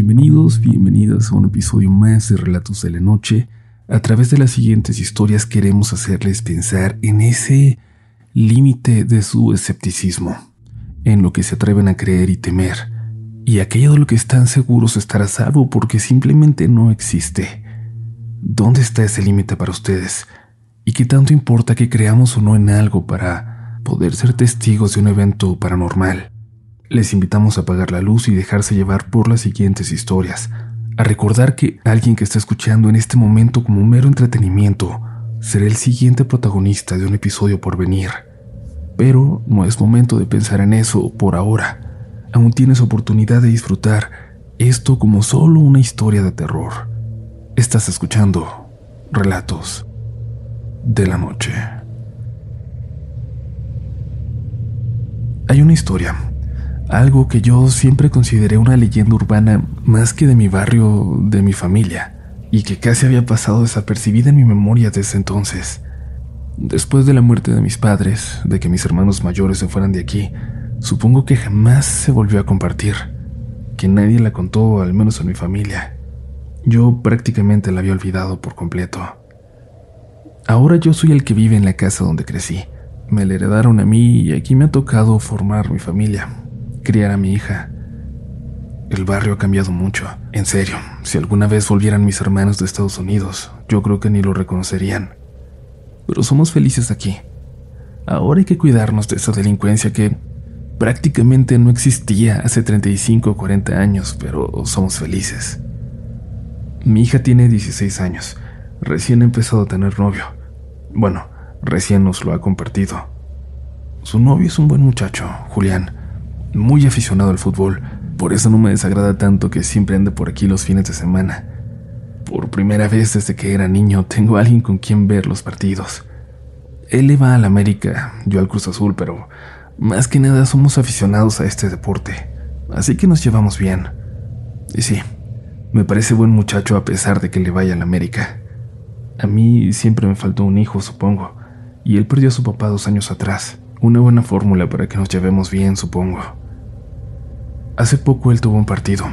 Bienvenidos, bienvenidas a un episodio más de Relatos de la Noche. A través de las siguientes historias queremos hacerles pensar en ese límite de su escepticismo, en lo que se atreven a creer y temer, y aquello de lo que están seguros estar a salvo porque simplemente no existe. ¿Dónde está ese límite para ustedes? ¿Y qué tanto importa que creamos o no en algo para poder ser testigos de un evento paranormal? Les invitamos a apagar la luz y dejarse llevar por las siguientes historias, a recordar que alguien que está escuchando en este momento como un mero entretenimiento será el siguiente protagonista de un episodio por venir. Pero no es momento de pensar en eso por ahora. Aún tienes oportunidad de disfrutar esto como solo una historia de terror. Estás escuchando Relatos de la Noche. Hay una historia algo que yo siempre consideré una leyenda urbana más que de mi barrio, de mi familia, y que casi había pasado desapercibida en mi memoria desde entonces. Después de la muerte de mis padres, de que mis hermanos mayores se fueran de aquí, supongo que jamás se volvió a compartir, que nadie la contó, al menos en mi familia. Yo prácticamente la había olvidado por completo. Ahora yo soy el que vive en la casa donde crecí. Me la heredaron a mí y aquí me ha tocado formar mi familia, criar a mi hija. El barrio ha cambiado mucho. En serio, si alguna vez volvieran mis hermanos de Estados Unidos, yo creo que ni lo reconocerían. Pero somos felices aquí. Ahora hay que cuidarnos de esa delincuencia que prácticamente no existía hace 35 o 40 años, pero somos felices. Mi hija tiene 16 años. Recién ha empezado a tener novio. Bueno, recién nos lo ha compartido. Su novio es un buen muchacho, Julián muy aficionado al fútbol, por eso no me desagrada tanto que siempre ande por aquí los fines de semana. Por primera vez desde que era niño tengo a alguien con quien ver los partidos. Él le va al América, yo al Cruz Azul, pero más que nada somos aficionados a este deporte, así que nos llevamos bien. Y sí, me parece buen muchacho a pesar de que le vaya al América. A mí siempre me faltó un hijo, supongo, y él perdió a su papá dos años atrás. Una buena fórmula para que nos llevemos bien, supongo. Hace poco él tuvo un partido,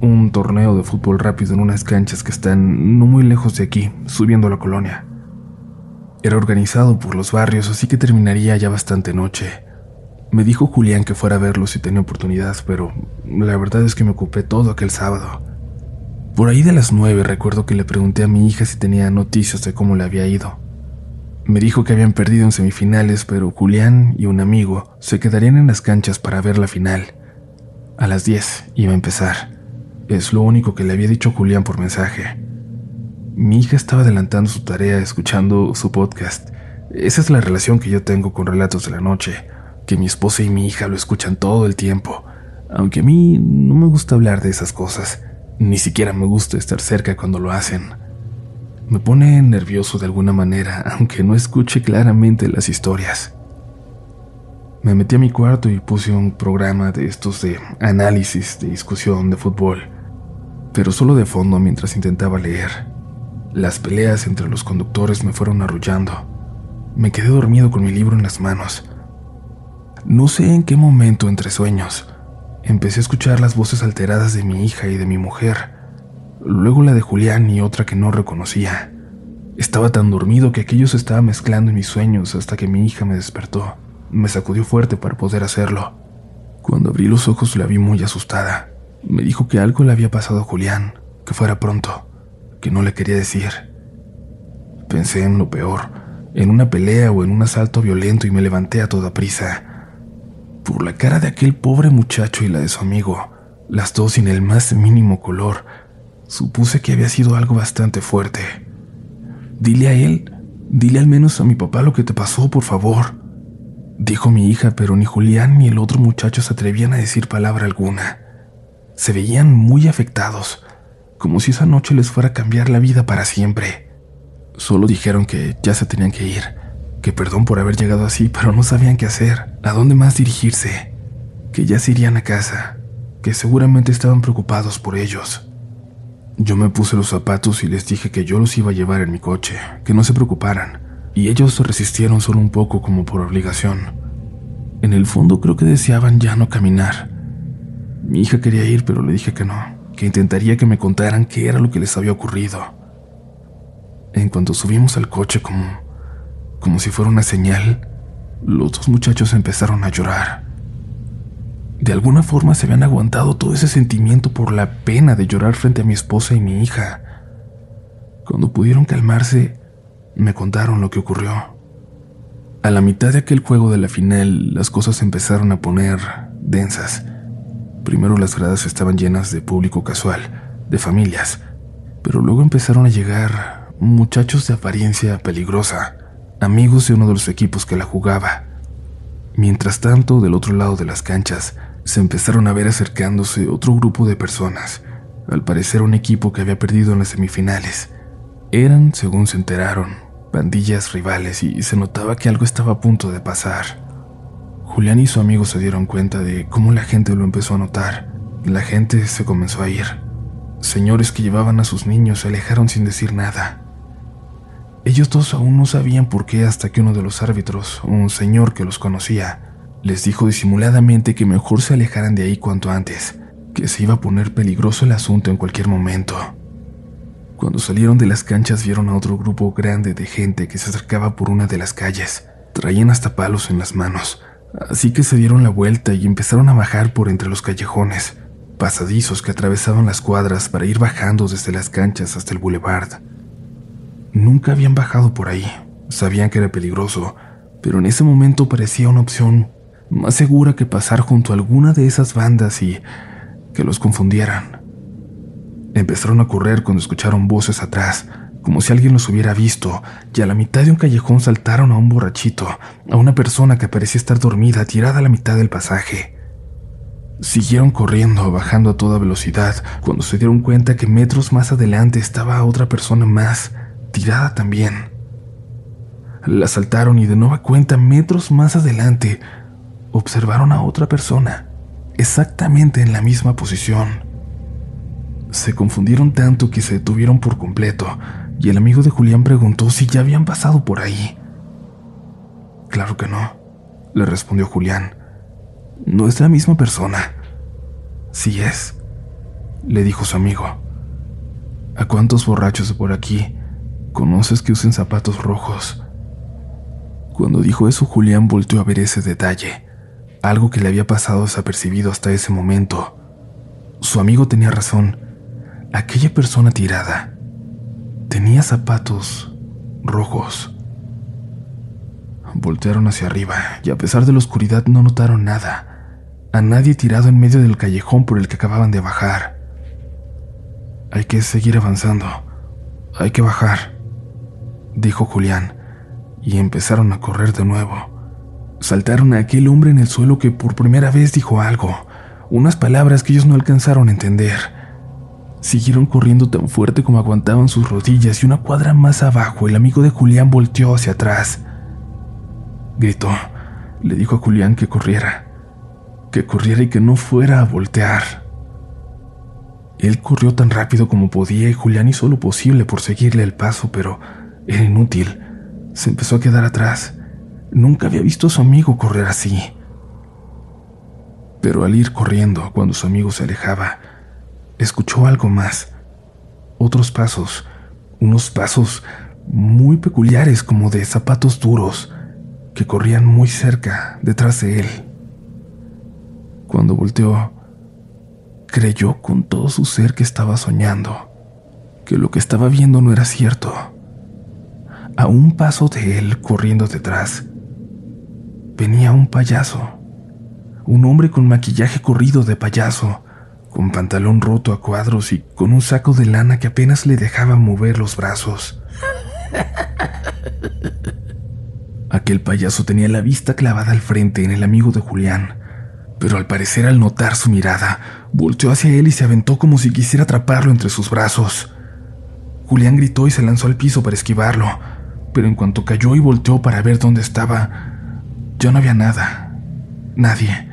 un torneo de fútbol rápido en unas canchas que están no muy lejos de aquí, subiendo a la colonia. Era organizado por los barrios, así que terminaría ya bastante noche. Me dijo Julián que fuera a verlo si tenía oportunidad, pero la verdad es que me ocupé todo aquel sábado. Por ahí de las nueve recuerdo que le pregunté a mi hija si tenía noticias de cómo le había ido. Me dijo que habían perdido en semifinales, pero Julián y un amigo se quedarían en las canchas para ver la final. A las 10 iba a empezar. Es lo único que le había dicho Julián por mensaje. Mi hija estaba adelantando su tarea escuchando su podcast. Esa es la relación que yo tengo con Relatos de la Noche, que mi esposa y mi hija lo escuchan todo el tiempo, aunque a mí no me gusta hablar de esas cosas, ni siquiera me gusta estar cerca cuando lo hacen. Me pone nervioso de alguna manera, aunque no escuche claramente las historias. Me metí a mi cuarto y puse un programa de estos de análisis, de discusión, de fútbol, pero solo de fondo mientras intentaba leer. Las peleas entre los conductores me fueron arrullando. Me quedé dormido con mi libro en las manos. No sé en qué momento, entre sueños, empecé a escuchar las voces alteradas de mi hija y de mi mujer, luego la de Julián y otra que no reconocía. Estaba tan dormido que aquello se estaba mezclando en mis sueños hasta que mi hija me despertó. Me sacudió fuerte para poder hacerlo. Cuando abrí los ojos la vi muy asustada. Me dijo que algo le había pasado a Julián, que fuera pronto, que no le quería decir. Pensé en lo peor, en una pelea o en un asalto violento y me levanté a toda prisa. Por la cara de aquel pobre muchacho y la de su amigo, las dos sin el más mínimo color, supuse que había sido algo bastante fuerte. Dile a él, dile al menos a mi papá lo que te pasó, por favor dijo mi hija, pero ni Julián ni el otro muchacho se atrevían a decir palabra alguna. Se veían muy afectados, como si esa noche les fuera a cambiar la vida para siempre. Solo dijeron que ya se tenían que ir, que perdón por haber llegado así, pero no sabían qué hacer, a dónde más dirigirse, que ya se irían a casa, que seguramente estaban preocupados por ellos. Yo me puse los zapatos y les dije que yo los iba a llevar en mi coche, que no se preocuparan, y ellos resistieron solo un poco como por obligación. En el fondo creo que deseaban ya no caminar. Mi hija quería ir, pero le dije que no, que intentaría que me contaran qué era lo que les había ocurrido. En cuanto subimos al coche como, como si fuera una señal, los dos muchachos empezaron a llorar. De alguna forma se habían aguantado todo ese sentimiento por la pena de llorar frente a mi esposa y mi hija. Cuando pudieron calmarse, me contaron lo que ocurrió. A la mitad de aquel juego de la final, las cosas empezaron a poner densas. Primero las gradas estaban llenas de público casual, de familias, pero luego empezaron a llegar muchachos de apariencia peligrosa, amigos de uno de los equipos que la jugaba. Mientras tanto, del otro lado de las canchas, se empezaron a ver acercándose otro grupo de personas, al parecer un equipo que había perdido en las semifinales. Eran, según se enteraron, pandillas rivales y se notaba que algo estaba a punto de pasar. Julián y su amigo se dieron cuenta de cómo la gente lo empezó a notar. La gente se comenzó a ir. Señores que llevaban a sus niños se alejaron sin decir nada. Ellos dos aún no sabían por qué hasta que uno de los árbitros, un señor que los conocía, les dijo disimuladamente que mejor se alejaran de ahí cuanto antes, que se iba a poner peligroso el asunto en cualquier momento. Cuando salieron de las canchas vieron a otro grupo grande de gente que se acercaba por una de las calles. Traían hasta palos en las manos, Así que se dieron la vuelta y empezaron a bajar por entre los callejones, pasadizos que atravesaban las cuadras para ir bajando desde las canchas hasta el boulevard. Nunca habían bajado por ahí, sabían que era peligroso, pero en ese momento parecía una opción más segura que pasar junto a alguna de esas bandas y que los confundieran. Empezaron a correr cuando escucharon voces atrás, como si alguien los hubiera visto, y a la mitad de un callejón saltaron a un borrachito, a una persona que parecía estar dormida tirada a la mitad del pasaje. Siguieron corriendo, bajando a toda velocidad, cuando se dieron cuenta que metros más adelante estaba otra persona más, tirada también. La saltaron y de nueva cuenta, metros más adelante, observaron a otra persona, exactamente en la misma posición. Se confundieron tanto que se detuvieron por completo, y el amigo de Julián preguntó si ya habían pasado por ahí. Claro que no, le respondió Julián. No es la misma persona. Sí es, le dijo su amigo. ¿A cuántos borrachos de por aquí conoces que usen zapatos rojos? Cuando dijo eso, Julián volteó a ver ese detalle, algo que le había pasado desapercibido hasta ese momento. Su amigo tenía razón. Aquella persona tirada Tenía zapatos rojos. Voltearon hacia arriba y a pesar de la oscuridad no notaron nada. A nadie tirado en medio del callejón por el que acababan de bajar. Hay que seguir avanzando. Hay que bajar, dijo Julián, y empezaron a correr de nuevo. Saltaron a aquel hombre en el suelo que por primera vez dijo algo, unas palabras que ellos no alcanzaron a entender. Siguieron corriendo tan fuerte como aguantaban sus rodillas y una cuadra más abajo el amigo de Julián volteó hacia atrás. Gritó, le dijo a Julián que corriera, que corriera y que no fuera a voltear. Él corrió tan rápido como podía y Julián hizo lo posible por seguirle el paso, pero era inútil. Se empezó a quedar atrás. Nunca había visto a su amigo correr así. Pero al ir corriendo, cuando su amigo se alejaba, escuchó algo más. Otros pasos, unos pasos muy peculiares como de zapatos duros que corrían muy cerca detrás de él. Cuando volteó, creyó con todo su ser que estaba soñando, que lo que estaba viendo no era cierto. A un paso de él, corriendo detrás, venía un payaso, un hombre con maquillaje corrido de payaso, con pantalón roto a cuadros y con un saco de lana que apenas le dejaba mover los brazos. Aquel payaso tenía la vista clavada al frente en el amigo de Julián, pero al parecer al notar su mirada, volteó hacia él y se aventó como si quisiera atraparlo entre sus brazos. Julián gritó y se lanzó al piso para esquivarlo, pero en cuanto cayó y volteó para ver dónde estaba, ya no había nada, nadie.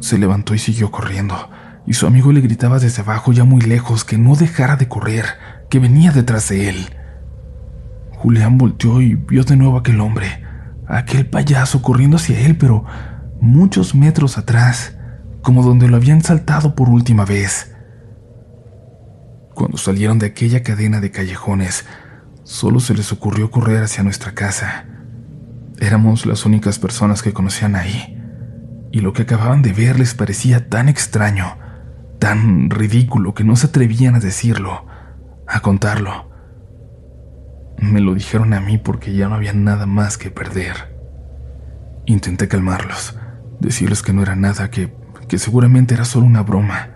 Se levantó y siguió corriendo y su amigo le gritaba desde abajo ya muy lejos que no dejara de correr, que venía detrás de él. Julián volteó y vio de nuevo a aquel hombre, aquel payaso corriendo hacia él, pero muchos metros atrás, como donde lo habían saltado por última vez. Cuando salieron de aquella cadena de callejones, solo se les ocurrió correr hacia nuestra casa. Éramos las únicas personas que conocían ahí, y lo que acababan de ver les parecía tan extraño, tan ridículo que no se atrevían a decirlo, a contarlo. Me lo dijeron a mí porque ya no había nada más que perder. Intenté calmarlos, decirles que no era nada, que, que seguramente era solo una broma.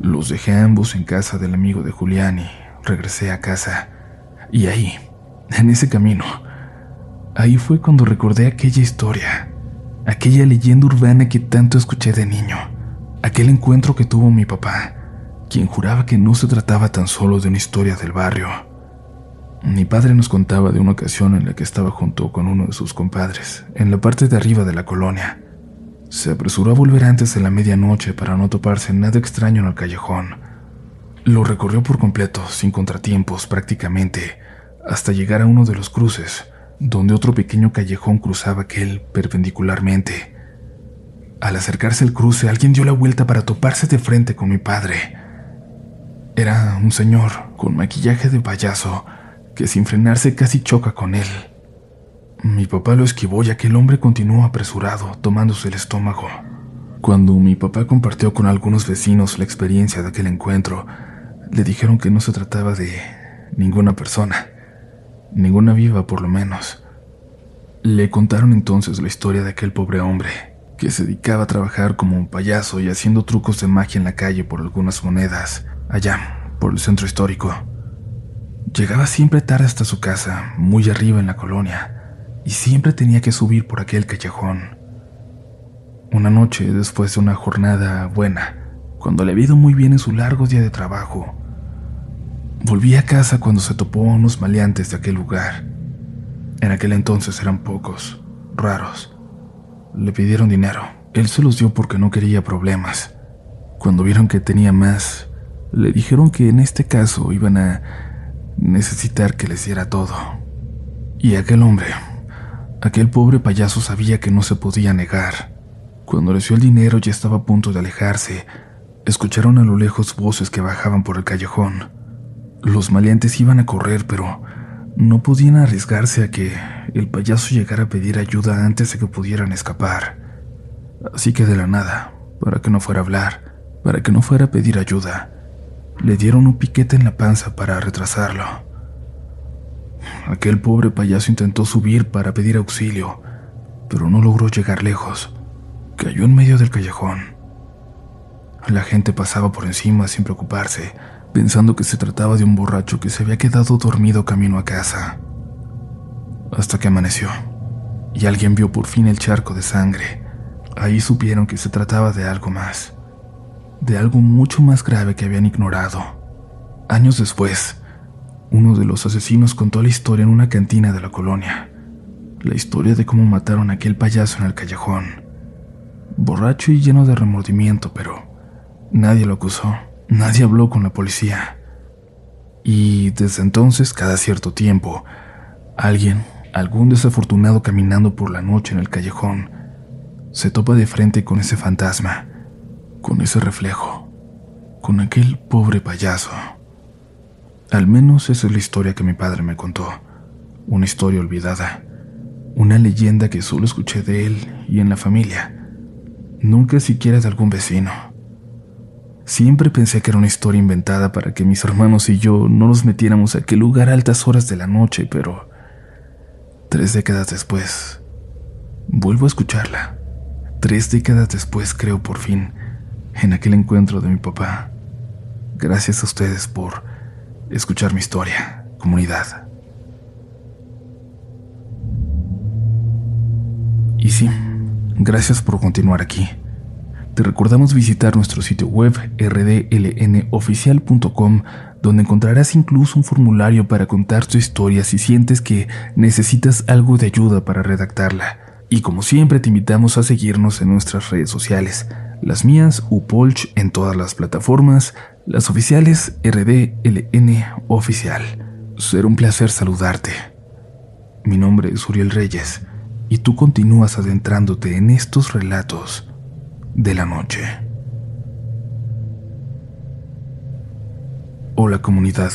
Los dejé ambos en casa del amigo de Julián y regresé a casa. Y ahí, en ese camino, ahí fue cuando recordé aquella historia, aquella leyenda urbana que tanto escuché de niño, aquel encuentro que tuvo mi papá, quien juraba que no se trataba tan solo de una historia del barrio. Mi padre nos contaba de una ocasión en la que estaba junto con uno de sus compadres, en la parte de arriba de la colonia. Se apresuró a volver antes de la medianoche para no toparse nada extraño en el callejón. Lo recorrió por completo, sin contratiempos prácticamente, hasta llegar a uno de los cruces, donde otro pequeño callejón cruzaba aquel perpendicularmente. Al acercarse al cruce, alguien dio la vuelta para toparse de frente con mi padre. Era un señor con maquillaje de payaso, que sin frenarse casi choca con él. Mi papá lo esquivó y aquel hombre continuó apresurado, tomándose el estómago. Cuando mi papá compartió con algunos vecinos la experiencia de aquel encuentro, le dijeron que no se trataba de ninguna persona, ninguna viva por lo menos. Le contaron entonces la historia de aquel pobre hombre, que se dedicaba a trabajar como un payaso y haciendo trucos de magia en la calle por algunas monedas, allá, por el centro histórico. Llegaba siempre tarde hasta su casa, muy arriba en la colonia, y siempre tenía que subir por aquel callejón. Una noche, después de una jornada buena, cuando le había ido muy bien en su largo día de trabajo, volví a casa cuando se topó a unos maleantes de aquel lugar. En aquel entonces eran pocos, raros. Le pidieron dinero. Él se los dio porque no quería problemas. Cuando vieron que tenía más, le dijeron que en este caso iban a necesitar que les diera todo. Y aquel hombre, aquel pobre payaso sabía que no se podía negar. Cuando les dio el dinero y estaba a punto de alejarse, escucharon a lo lejos voces que bajaban por el callejón. Los maleantes iban a correr, pero no podían arriesgarse a que el payaso llegara a pedir ayuda antes de que pudieran escapar. Así que de la nada, para que no fuera a hablar, para que no fuera a pedir ayuda, le dieron un piquete en la panza para retrasarlo. Aquel pobre payaso intentó subir para pedir auxilio, pero no logró llegar lejos. Cayó en medio del callejón. La gente pasaba por encima sin preocuparse, pensando que se trataba de un borracho que se había quedado dormido camino a casa. Hasta que amaneció, y alguien vio por fin el charco de sangre. Ahí supieron que se trataba de algo más de algo mucho más grave que habían ignorado. Años después, uno de los asesinos contó la historia en una cantina de la colonia. La historia de cómo mataron a aquel payaso en el callejón. Borracho y lleno de remordimiento, pero nadie lo acusó, nadie habló con la policía. Y desde entonces, cada cierto tiempo, alguien, algún desafortunado caminando por la noche en el callejón, se topa de frente con ese fantasma con ese reflejo, con aquel pobre payaso. Al menos esa es la historia que mi padre me contó, una historia olvidada, una leyenda que solo escuché de él y en la familia, nunca siquiera de algún vecino. Siempre pensé que era una historia inventada para que mis hermanos y yo no nos metiéramos a aquel lugar a altas horas de la noche, pero tres décadas después, vuelvo a escucharla. Tres décadas después creo por fin en aquel encuentro de mi papá. Gracias a ustedes por escuchar mi historia, comunidad. Y sí, gracias por continuar aquí. Te recordamos visitar nuestro sitio web rdlnoficial.com donde encontrarás incluso un formulario para contar tu historia si sientes que necesitas algo de ayuda para redactarla. Y como siempre te invitamos a seguirnos en nuestras redes sociales las mías Upolch en todas las plataformas, las oficiales RDLN Oficial. Será un placer saludarte. Mi nombre es Uriel Reyes y tú continúas adentrándote en estos relatos de la noche. Hola comunidad.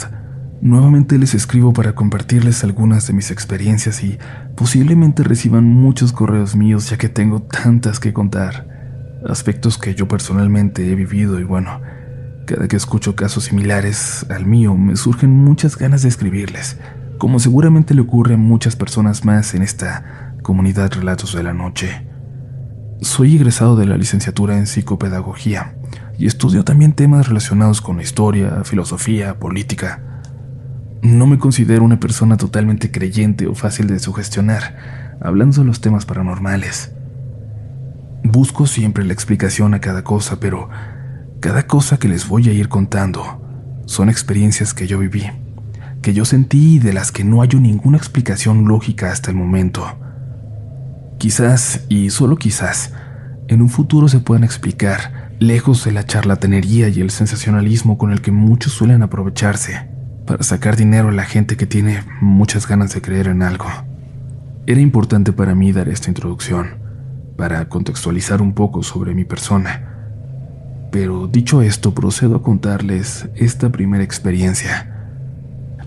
Nuevamente les escribo para compartirles algunas de mis experiencias y posiblemente reciban muchos correos míos ya que tengo tantas que contar. Aspectos que yo personalmente he vivido y bueno, cada que escucho casos similares al mío me surgen muchas ganas de escribirles, como seguramente le ocurre a muchas personas más en esta comunidad Relatos de la Noche. Soy egresado de la licenciatura en psicopedagogía y estudio también temas relacionados con historia, filosofía, política. No me considero una persona totalmente creyente o fácil de sugestionar, hablando de los temas paranormales. Busco siempre la explicación a cada cosa, pero cada cosa que les voy a ir contando son experiencias que yo viví, que yo sentí y de las que no hay ninguna explicación lógica hasta el momento. Quizás, y solo quizás, en un futuro se puedan explicar, lejos de la charlatanería y el sensacionalismo con el que muchos suelen aprovecharse para sacar dinero a la gente que tiene muchas ganas de creer en algo. Era importante para mí dar esta introducción, para contextualizar un poco sobre mi persona. Pero dicho esto, procedo a contarles esta primera experiencia.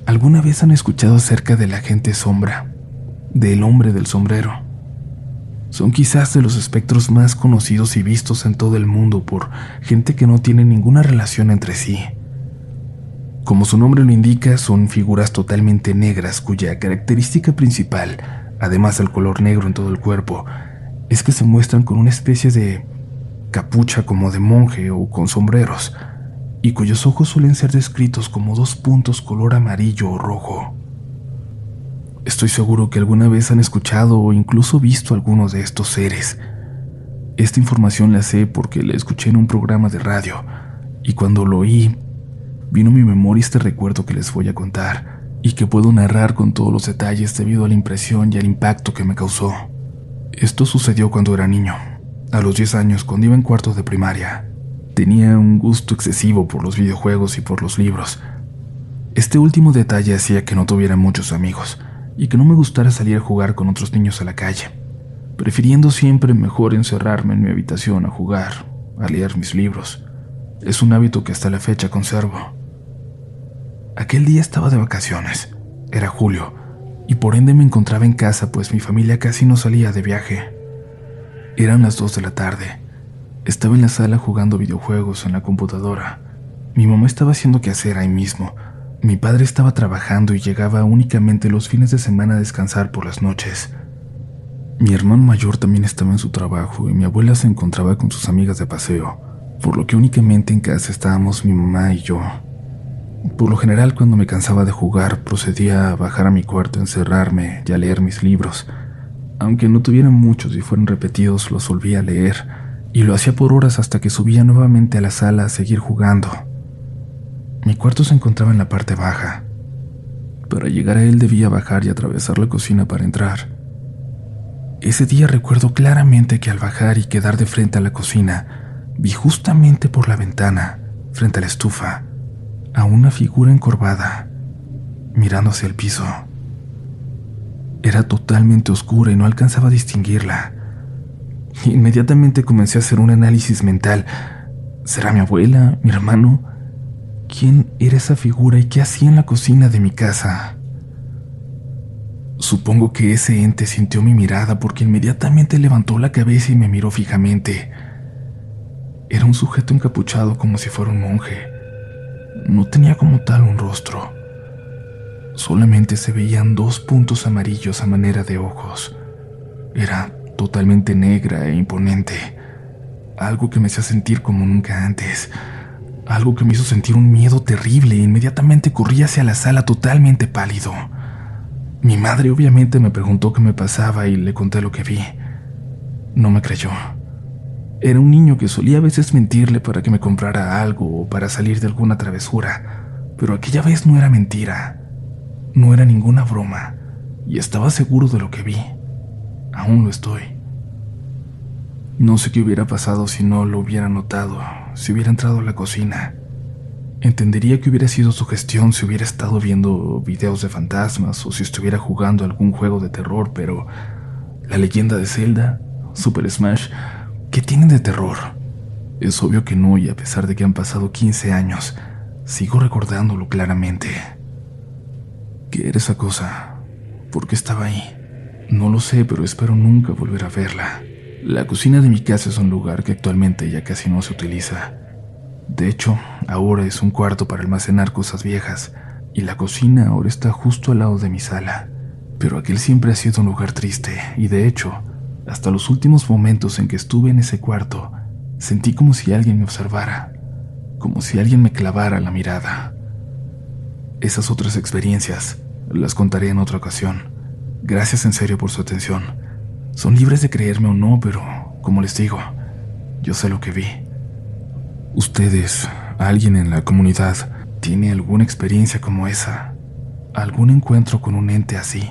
¿Alguna vez han escuchado acerca de la gente sombra, del hombre del sombrero? Son quizás de los espectros más conocidos y vistos en todo el mundo por gente que no tiene ninguna relación entre sí. Como su nombre lo indica, son figuras totalmente negras cuya característica principal, además del color negro en todo el cuerpo, es que se muestran con una especie de capucha como de monje o con sombreros, y cuyos ojos suelen ser descritos como dos puntos color amarillo o rojo. Estoy seguro que alguna vez han escuchado o incluso visto algunos de estos seres. Esta información la sé porque la escuché en un programa de radio y cuando lo oí, vino a mi memoria este recuerdo que les voy a contar y que puedo narrar con todos los detalles debido a la impresión y al impacto que me causó. Esto sucedió cuando era niño, a los 10 años, cuando iba en cuarto de primaria. Tenía un gusto excesivo por los videojuegos y por los libros. Este último detalle hacía que no tuviera muchos amigos y que no me gustara salir a jugar con otros niños a la calle, prefiriendo siempre mejor encerrarme en mi habitación a jugar, a leer mis libros. Es un hábito que hasta la fecha conservo. Aquel día estaba de vacaciones, era julio, y por ende me encontraba en casa pues mi familia casi no salía de viaje. Eran las dos de la tarde. Estaba en la sala jugando videojuegos en la computadora. Mi mamá estaba haciendo que hacer ahí mismo, mi padre estaba trabajando y llegaba únicamente los fines de semana a descansar por las noches. Mi hermano mayor también estaba en su trabajo y mi abuela se encontraba con sus amigas de paseo, por lo que únicamente en casa estábamos mi mamá y yo. Por lo general, cuando me cansaba de jugar, procedía a bajar a mi cuarto, encerrarme y a leer mis libros. Aunque no tuvieran muchos y fueran repetidos, los volvía a leer, y lo hacía por horas hasta que subía nuevamente a la sala a seguir jugando. Mi cuarto se encontraba en la parte baja. Para llegar a él debía bajar y atravesar la cocina para entrar. Ese día recuerdo claramente que al bajar y quedar de frente a la cocina, vi justamente por la ventana, frente a la estufa, a una figura encorvada, mirando hacia el piso. Era totalmente oscura y no alcanzaba a distinguirla. Inmediatamente comencé a hacer un análisis mental. ¿Será mi abuela, mi hermano? Quién era esa figura y qué hacía en la cocina de mi casa. Supongo que ese ente sintió mi mirada porque inmediatamente levantó la cabeza y me miró fijamente. Era un sujeto encapuchado como si fuera un monje. No tenía como tal un rostro. Solamente se veían dos puntos amarillos a manera de ojos. Era totalmente negra e imponente. Algo que me hacía sentir como nunca antes algo que me hizo sentir un miedo terrible e inmediatamente corrí hacia la sala totalmente pálido. Mi madre obviamente me preguntó qué me pasaba y le conté lo que vi. No me creyó. Era un niño que solía a veces mentirle para que me comprara algo o para salir de alguna travesura, pero aquella vez no era mentira, no era ninguna broma, y estaba seguro de lo que vi. Aún lo estoy. No sé qué hubiera pasado si no lo hubiera notado, si hubiera entrado a la cocina. Entendería que hubiera sido su gestión si hubiera estado viendo videos de fantasmas o si estuviera jugando algún juego de terror, pero la leyenda de Zelda, Super Smash, ¿qué tienen de terror? Es obvio que no, y a pesar de que han pasado 15 años, Sigo recordándolo claramente. ¿Qué era esa cosa? ¿Por qué estaba ahí? No lo sé, pero espero nunca volver a verla. La cocina de mi casa es un lugar que actualmente ya casi no se utiliza. De hecho, ahora es un cuarto para almacenar cosas viejas, y la cocina ahora está justo al lado de mi sala. Pero aquel siempre ha sido un lugar triste, y de hecho, hasta los últimos momentos en que estuve en ese cuarto, sentí como si alguien me observara, como si alguien me clavara la mirada. Esas otras experiencias las contaré en otra ocasión. Gracias en serio por su atención. Son libres de creerme o no, pero, como les digo, yo sé lo que vi. Ustedes, alguien en la comunidad, tiene alguna experiencia como esa, algún encuentro con un ente así.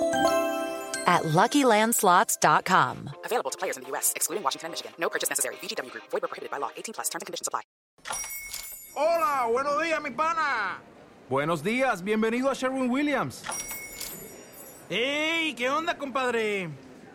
at LuckyLandSlots.com. Available to players in the U.S., excluding Washington and Michigan. No purchase necessary. VGW Group. Void where prohibited by law. 18 plus. Terms and conditions apply. Hola, buenos días, mi pana. Buenos días, bienvenido a Sherwin Williams. ¡Ey! ¿Qué onda, compadre?